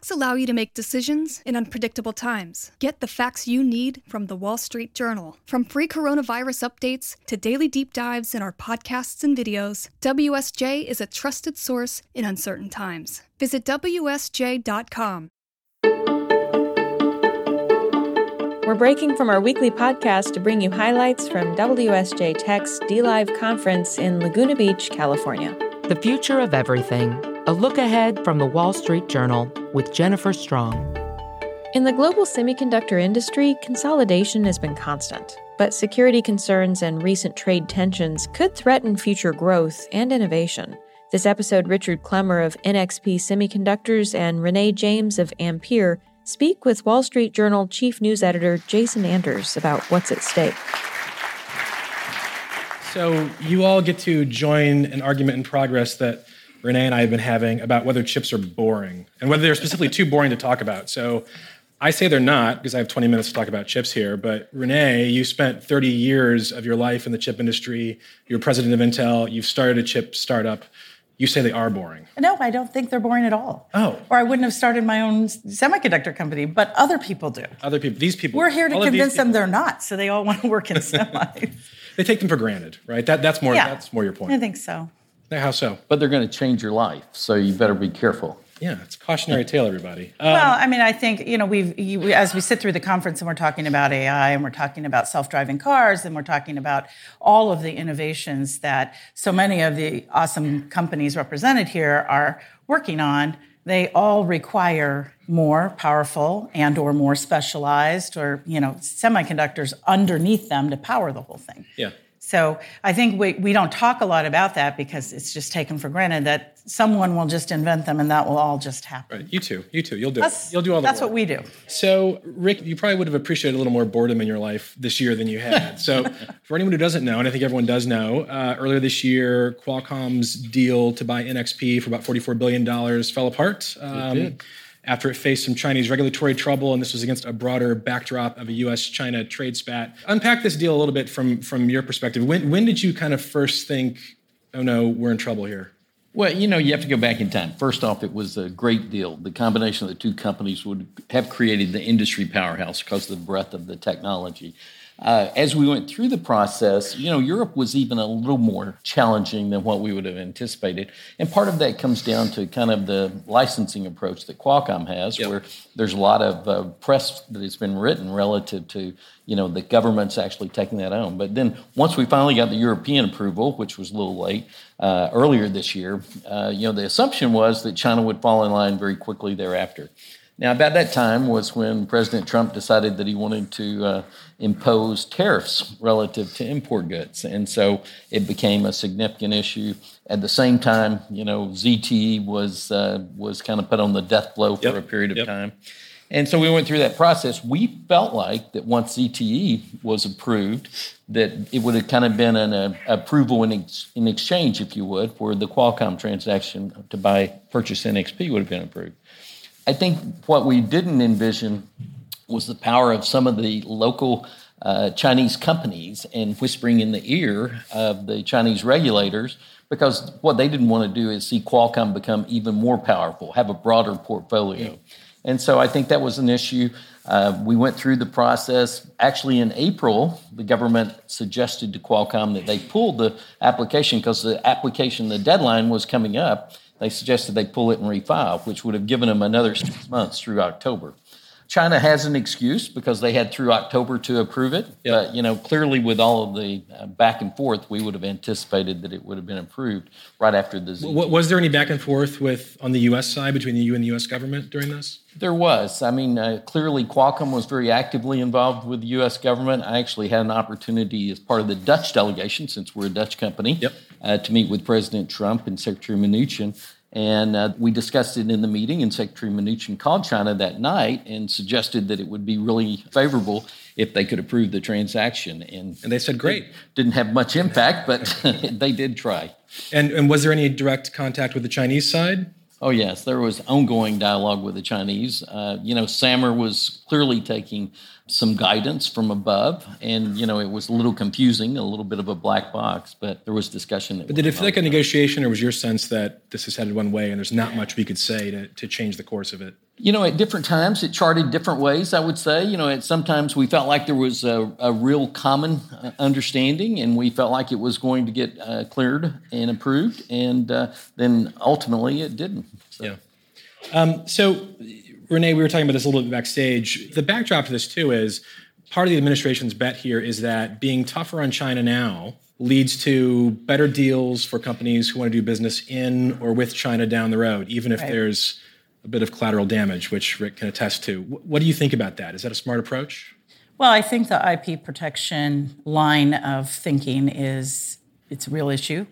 Facts allow you to make decisions in unpredictable times. Get the facts you need from the Wall Street Journal. From free coronavirus updates to daily deep dives in our podcasts and videos, WSJ is a trusted source in uncertain times. Visit WSJ.com. We're breaking from our weekly podcast to bring you highlights from WSJ Tech's DLive conference in Laguna Beach, California. The Future of Everything A Look Ahead from the Wall Street Journal with Jennifer Strong. In the global semiconductor industry, consolidation has been constant, but security concerns and recent trade tensions could threaten future growth and innovation. This episode, Richard Clemmer of NXP Semiconductors and Renee James of Ampere speak with Wall Street Journal chief news editor Jason Anders about what's at stake. So, you all get to join an argument in progress that Renee and I have been having about whether chips are boring and whether they're specifically too boring to talk about. So, I say they're not because I have 20 minutes to talk about chips here. But Renee, you spent 30 years of your life in the chip industry. You're president of Intel. You've started a chip startup you say they are boring. No, I don't think they're boring at all. Oh. Or I wouldn't have started my own semiconductor company, but other people do. Other people, these people. We're here to convince them they're not, so they all want to work in semis. they take them for granted, right? That, that's more. Yeah. That's more your point. I think so. How so? But they're going to change your life, so you better be careful. Yeah, it's cautionary tale, everybody. Um, well, I mean, I think you know we've you, as we sit through the conference and we're talking about AI and we're talking about self-driving cars and we're talking about all of the innovations that so many of the awesome companies represented here are working on. They all require more powerful and or more specialized or you know semiconductors underneath them to power the whole thing. Yeah. So I think we, we don't talk a lot about that because it's just taken for granted that someone will just invent them and that will all just happen. Right. You too. You too. You'll do that's, it. You'll do all the That's work. what we do. So, Rick, you probably would have appreciated a little more boredom in your life this year than you had. So, for anyone who doesn't know, and I think everyone does know, uh, earlier this year, Qualcomm's deal to buy NXP for about $44 billion fell apart. Um, it did after it faced some Chinese regulatory trouble, and this was against a broader backdrop of a U.S.-China trade spat. Unpack this deal a little bit from from your perspective. When when did you kind of first think, "Oh no, we're in trouble here"? Well, you know, you have to go back in time. First off, it was a great deal. The combination of the two companies would have created the industry powerhouse because of the breadth of the technology. Uh, as we went through the process, you know, Europe was even a little more challenging than what we would have anticipated. And part of that comes down to kind of the licensing approach that Qualcomm has, yep. where there's a lot of uh, press that has been written relative to, you know, the government's actually taking that on. But then once we finally got the European approval, which was a little late, uh, earlier this year, uh, you know, the assumption was that China would fall in line very quickly thereafter. Now, about that time was when President Trump decided that he wanted to uh, impose tariffs relative to import goods. And so it became a significant issue. At the same time, you know, ZTE was, uh, was kind of put on the death blow for yep. a period of yep. time. And so we went through that process. We felt like that once ZTE was approved, that it would have kind of been an uh, approval in, ex- in exchange, if you would, for the Qualcomm transaction to buy purchase NXP would have been approved. I think what we didn't envision was the power of some of the local uh, Chinese companies and whispering in the ear of the Chinese regulators because what they didn't want to do is see Qualcomm become even more powerful, have a broader portfolio. And so I think that was an issue. Uh, we went through the process. Actually, in April, the government suggested to Qualcomm that they pull the application because the application, the deadline was coming up they suggested they pull it and refile, which would have given them another six months through October. China has an excuse because they had through October to approve it. Yep. But you know, clearly with all of the uh, back and forth, we would have anticipated that it would have been approved right after the. Z- was there any back and forth with on the U.S. side between the EU and the U.S. government during this? There was. I mean, uh, clearly Qualcomm was very actively involved with the U.S. government. I actually had an opportunity as part of the Dutch delegation, since we're a Dutch company, yep. uh, to meet with President Trump and Secretary Mnuchin. And uh, we discussed it in the meeting, and Secretary Mnuchin called China that night and suggested that it would be really favorable if they could approve the transaction. And, and they said, great. Didn't have much impact, but they did try. And, and was there any direct contact with the Chinese side? Oh, yes, there was ongoing dialogue with the Chinese. Uh, you know, SAMR was clearly taking some guidance from above, and, you know, it was a little confusing, a little bit of a black box, but there was discussion. But did it feel like a negotiation, or was your sense that this is headed one way and there's not much we could say to, to change the course of it? You know, at different times, it charted different ways, I would say. You know, at sometimes we felt like there was a, a real common uh, understanding and we felt like it was going to get uh, cleared and approved. And uh, then ultimately it didn't. So. Yeah. Um, so, Renee, we were talking about this a little bit backstage. The backdrop to this, too, is part of the administration's bet here is that being tougher on China now leads to better deals for companies who want to do business in or with China down the road, even if right. there's a bit of collateral damage, which Rick can attest to. What do you think about that? Is that a smart approach? Well, I think the IP protection line of thinking is it's a real issue.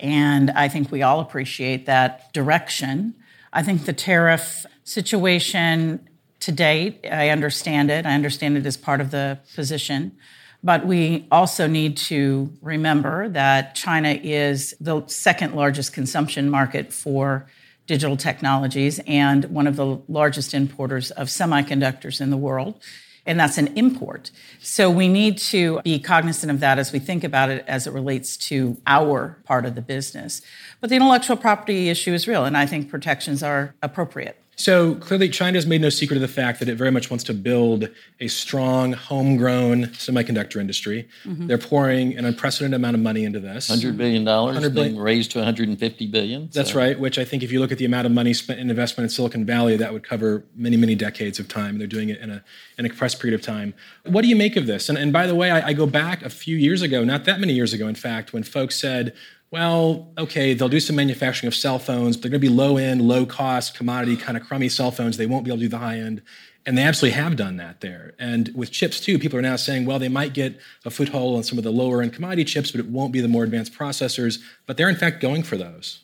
And I think we all appreciate that direction. I think the tariff situation to date, I understand it. I understand it as part of the position. But we also need to remember that China is the second largest consumption market for digital technologies and one of the largest importers of semiconductors in the world. And that's an import. So we need to be cognizant of that as we think about it as it relates to our part of the business. But the intellectual property issue is real, and I think protections are appropriate. So clearly, China has made no secret of the fact that it very much wants to build a strong, homegrown semiconductor industry. Mm-hmm. They're pouring an unprecedented amount of money into this. $100 billion, $100 billion. raised to $150 billion. So. That's right, which I think if you look at the amount of money spent in investment in Silicon Valley, that would cover many, many decades of time. They're doing it in a, in a compressed period of time. What do you make of this? And, and by the way, I, I go back a few years ago, not that many years ago, in fact, when folks said, well, okay, they'll do some manufacturing of cell phones, but they're going to be low end, low cost, commodity, kind of crummy cell phones. They won't be able to do the high end. And they absolutely have done that there. And with chips too, people are now saying, well, they might get a foothold on some of the lower end commodity chips, but it won't be the more advanced processors. But they're in fact going for those.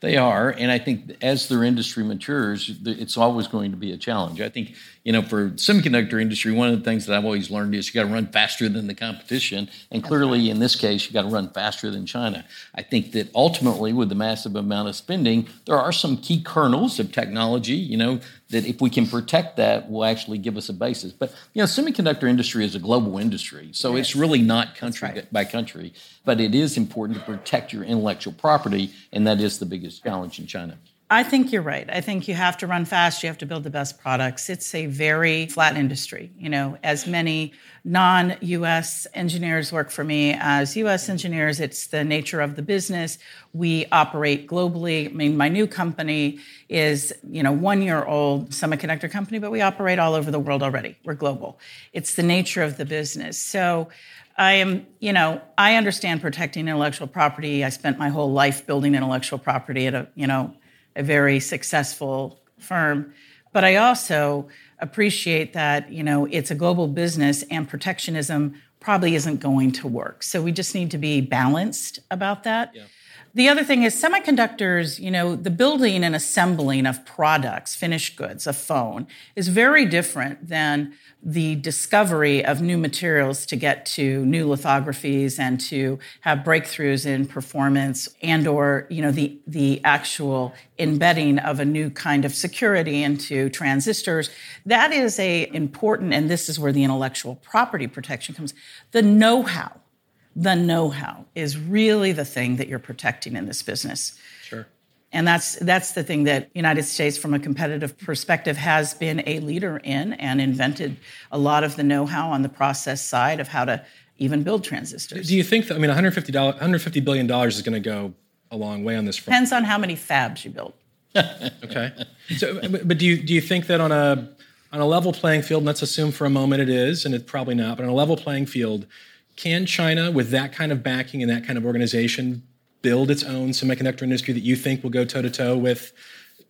They are, and I think as their industry matures, it's always going to be a challenge. I think you know, for semiconductor industry, one of the things that I've always learned is you got to run faster than the competition, and clearly in this case, you got to run faster than China. I think that ultimately, with the massive amount of spending, there are some key kernels of technology, you know, that if we can protect that, will actually give us a basis. But you know, semiconductor industry is a global industry, so yes. it's really not country right. by country. But it is important to protect your intellectual property, and that is the biggest challenge in China. I think you're right. I think you have to run fast. You have to build the best products. It's a very flat industry. You know, as many non US engineers work for me as US engineers, it's the nature of the business. We operate globally. I mean, my new company is, you know, one year old semiconductor company, but we operate all over the world already. We're global. It's the nature of the business. So, I am, you know, I understand protecting intellectual property. I spent my whole life building intellectual property at a, you know, a very successful firm. But I also appreciate that, you know, it's a global business and protectionism probably isn't going to work. So we just need to be balanced about that. Yeah. The other thing is semiconductors, you know, the building and assembling of products, finished goods, a phone, is very different than the discovery of new materials to get to new lithographies and to have breakthroughs in performance and or you know the the actual embedding of a new kind of security into transistors. That is a important and this is where the intellectual property protection comes the know-how the know-how is really the thing that you're protecting in this business. Sure. And that's that's the thing that United States from a competitive perspective has been a leader in and invented a lot of the know-how on the process side of how to even build transistors. Do you think that I mean 150 150 billion dollars is going to go a long way on this front? Depends on how many fabs you build. okay. So but do you do you think that on a on a level playing field, let's assume for a moment it is, and it's probably not, but on a level playing field, can China, with that kind of backing and that kind of organization, build its own semiconductor industry that you think will go toe to toe with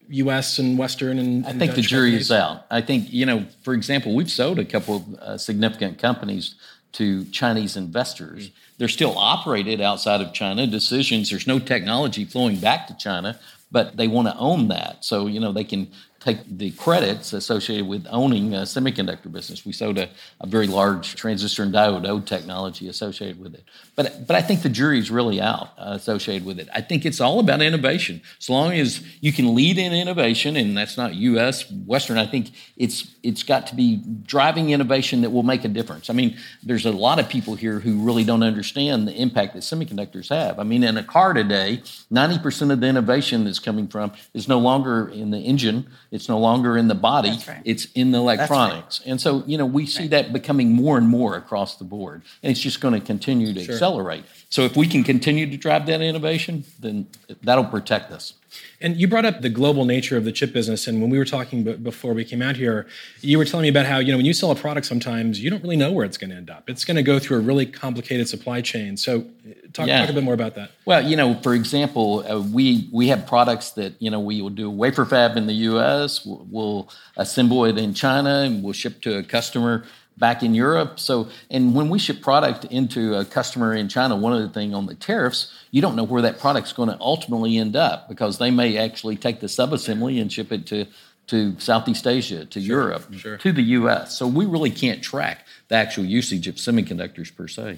U.S. and Western and, I think Dutch the jury companies? is out. I think you know, for example, we've sold a couple of uh, significant companies to Chinese investors. They're still operated outside of China. Decisions. There's no technology flowing back to China, but they want to own that. So you know, they can take the credits associated with owning a semiconductor business. We sold a, a very large transistor and diode technology associated with it. But, but I think the jury's really out uh, associated with it. I think it's all about innovation. As long as you can lead in innovation, and that's not U.S., Western, I think it's, it's got to be driving innovation that will make a difference. I mean, there's a lot of people here who really don't understand the impact that semiconductors have. I mean, in a car today, 90% of the innovation that's coming from is no longer in the engine It's no longer in the body, right. it's in the electronics. And so, you know, we see that becoming more and more across the board. And it's just going to continue to accelerate. So if we can continue to drive that innovation, then that'll protect us. And you brought up the global nature of the chip business, and when we were talking b- before we came out here, you were telling me about how you know when you sell a product, sometimes you don't really know where it's going to end up. It's going to go through a really complicated supply chain. So, uh, talk, Yeah. talk a bit more about that. Well, you know, for example, uh, we we have products that you know we will do wafer fab in the U.S. We'll, we'll assemble it in China, and we'll ship to a customer back in Europe. So, and when we ship product into a customer in China, one of the things on the tariffs, you don't know where that product's going to ultimately end up because they may actually take the subassembly and ship it to to Southeast Asia, to Europe, to the U.S. So we really can't track the actual usage of semiconductors per se.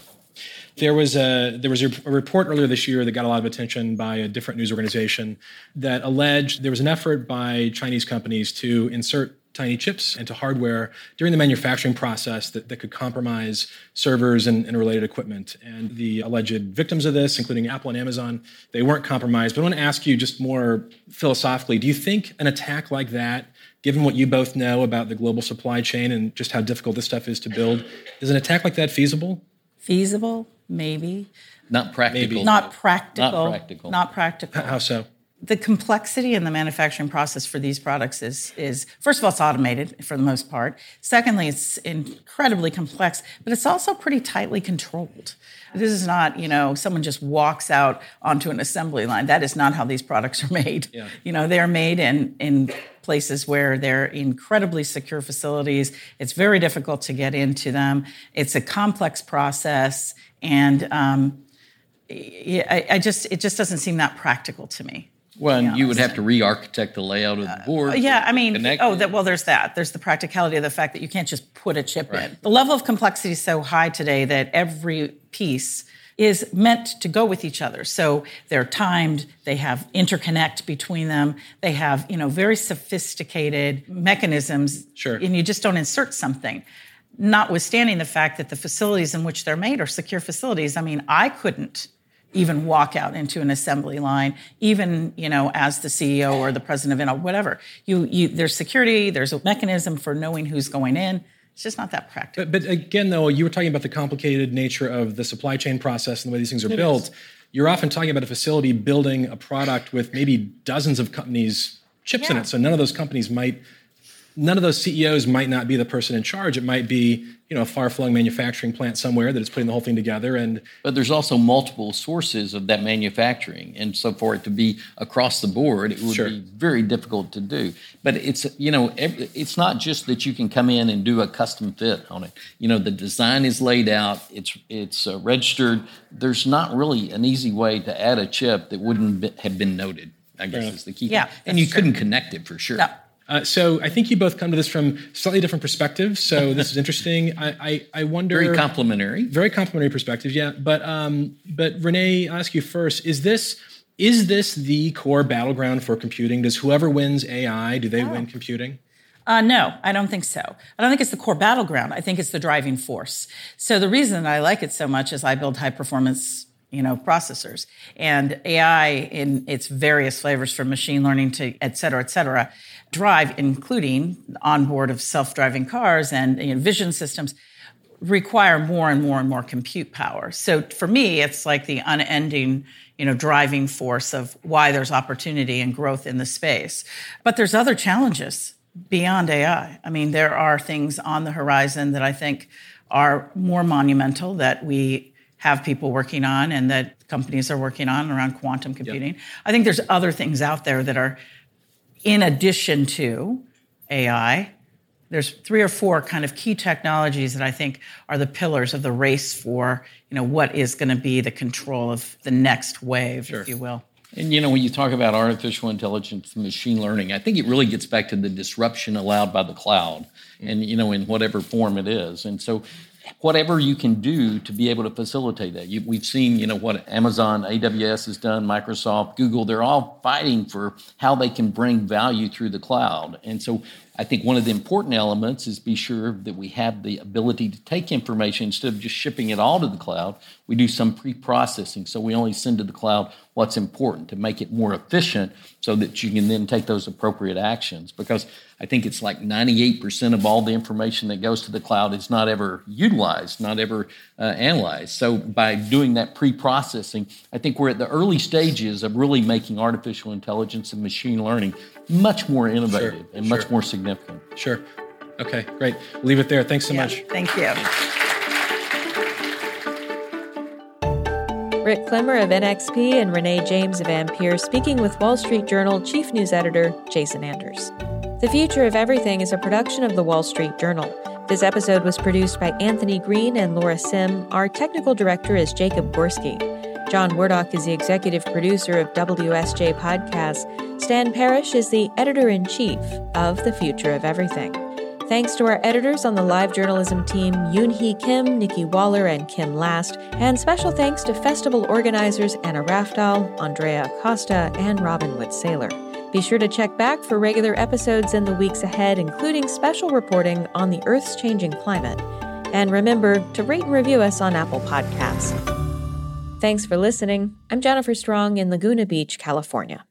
There was a there was a, a report earlier this year that got a lot of attention by a different news organization that alleged there was an effort by Chinese companies to insert tiny chips into hardware during the manufacturing process that, that could compromise servers and, and related equipment. And the alleged victims of this, including Apple and Amazon, they weren't compromised. But I want to ask you just more philosophically, do you think an attack like that, given what you both know about the global supply chain and just how difficult this stuff is to build, is an attack like that feasible? Feasible, maybe. Not practical. Not practical. Not practical. Not practical. How so? The complexity in the manufacturing process for these products is is first of all it's automated for the most part. Secondly it's incredibly complex but it's also pretty tightly controlled. This is not you know someone just walks out onto an assembly line. That is not how these products are made. You know they're made in in places where they're incredibly secure facilities. It's very difficult to get into them. It's a complex process and um, I, I just it just doesn't seem that practical to me Well, and you would have to re-architect the layout of the uh, board. Yeah, I mean, oh, that, well, there's that. There's the practicality of the fact that you can't just put a chip in. The level of complexity is so high today that every piece is meant to go with each other. So they're timed, they have interconnect between them, they have, you know, very sophisticated mechanisms. Sure. And you just don't insert something. Notwithstanding the fact that the facilities in which they're made are secure facilities. I mean, I couldn't even walk out into an assembly line, even you know as the CEO or the president of Intel, whatever. You, you there's security, there's a mechanism for knowing who's going in. It's just not that practical. But, but again, though, you were talking about the complicated nature of the supply chain process and the way these things are built. You're often talking about a facility building a product with maybe dozens of companies' chips in it. So none of those companies might, none of those CEOs might not be the person in charge. It might be, you know, a far-flung manufacturing plant somewhere that is putting the whole thing together. And But there's also multiple sources of that manufacturing, and so for it to be across the board, it would Sure. be very difficult to do. But it's you know it's not just that you can come in and do a custom fit on it. You know the design is laid out, it's it's uh, registered. There's not really an easy way to add a chip that wouldn't be, have been noted. I guess enough. is the key. Yeah, thing. and you true. couldn't connect it for sure. No. Uh, so I think you both come to this from slightly different perspectives. So this is interesting. I, I, I wonder. Very complementary. very complementary perspectives yeah but um but renee i'll ask you first is this is this the core battleground for computing does whoever wins ai do they win computing Uh, no, I don't think so. I don't think it's the core battleground. I think it's the driving force. So the reason that I like it so much is I build high performance, you know, processors and AI in its various flavors from machine learning to et cetera, et cetera, drive, including onboard of self-driving cars and you know, vision systems require more and more and more compute power. So for me, it's like the unending, you know, driving force of why there's opportunity and growth in the space. But there's other challenges beyond AI. I mean, there are things on the horizon that I think are more monumental that we have people working on and that companies are working on around quantum computing. I think there's other things out there that are in addition to AI, there's three or four kind of key technologies that I think are the pillars of the race for, you know, what is going to be the control of the next wave, if you will. And you know, when you talk about artificial intelligence and machine learning, I think it really gets back to the disruption allowed by the cloud mm. and you know, in whatever form it is. And so whatever you can do to be able to facilitate that. You, we've seen, you know, what Amazon, AWS has done, Microsoft, Google, they're all fighting for how they can bring value through the cloud. And so I think one of the important elements is be sure that we have the ability to take information instead of just shipping it all to the cloud. We do some pre processing. So we only send to the cloud what's important to make it more efficient so that you can then take those appropriate actions. Because I think it's like 98% of all the information that goes to the cloud is not ever utilized, not ever uh, analyzed. So by doing that pre processing, I think we're at the early stages of really making artificial intelligence and machine learning much more innovative sure, and sure. much more significant. Sure. Okay, great. leave it there. Thanks so yeah, much. Thank you. Rick Clemmer of NXP and Renee James of Ampere speaking with Wall Street Journal Chief News Editor Jason Anders. The Future of Everything is a production of the Wall Street Journal. This episode was produced by Anthony Green and Laura Sim. Our technical director is Jacob Gorski. John Wardock is the executive producer of WSJ Podcasts. Stan Parrish is the editor in chief of The Future of Everything. Thanks to our editors on the live journalism team, Yoon Kim, Nikki Waller, and Kim Last, and special thanks to festival organizers Anna Raftal, Andrea Acosta, and Robin Wood Saylor. Be sure to check back for regular episodes in the weeks ahead, including special reporting on the Earth's changing climate. And remember to rate and review us on Apple Podcasts. Thanks for listening. I'm Jennifer Strong in Laguna Beach, California.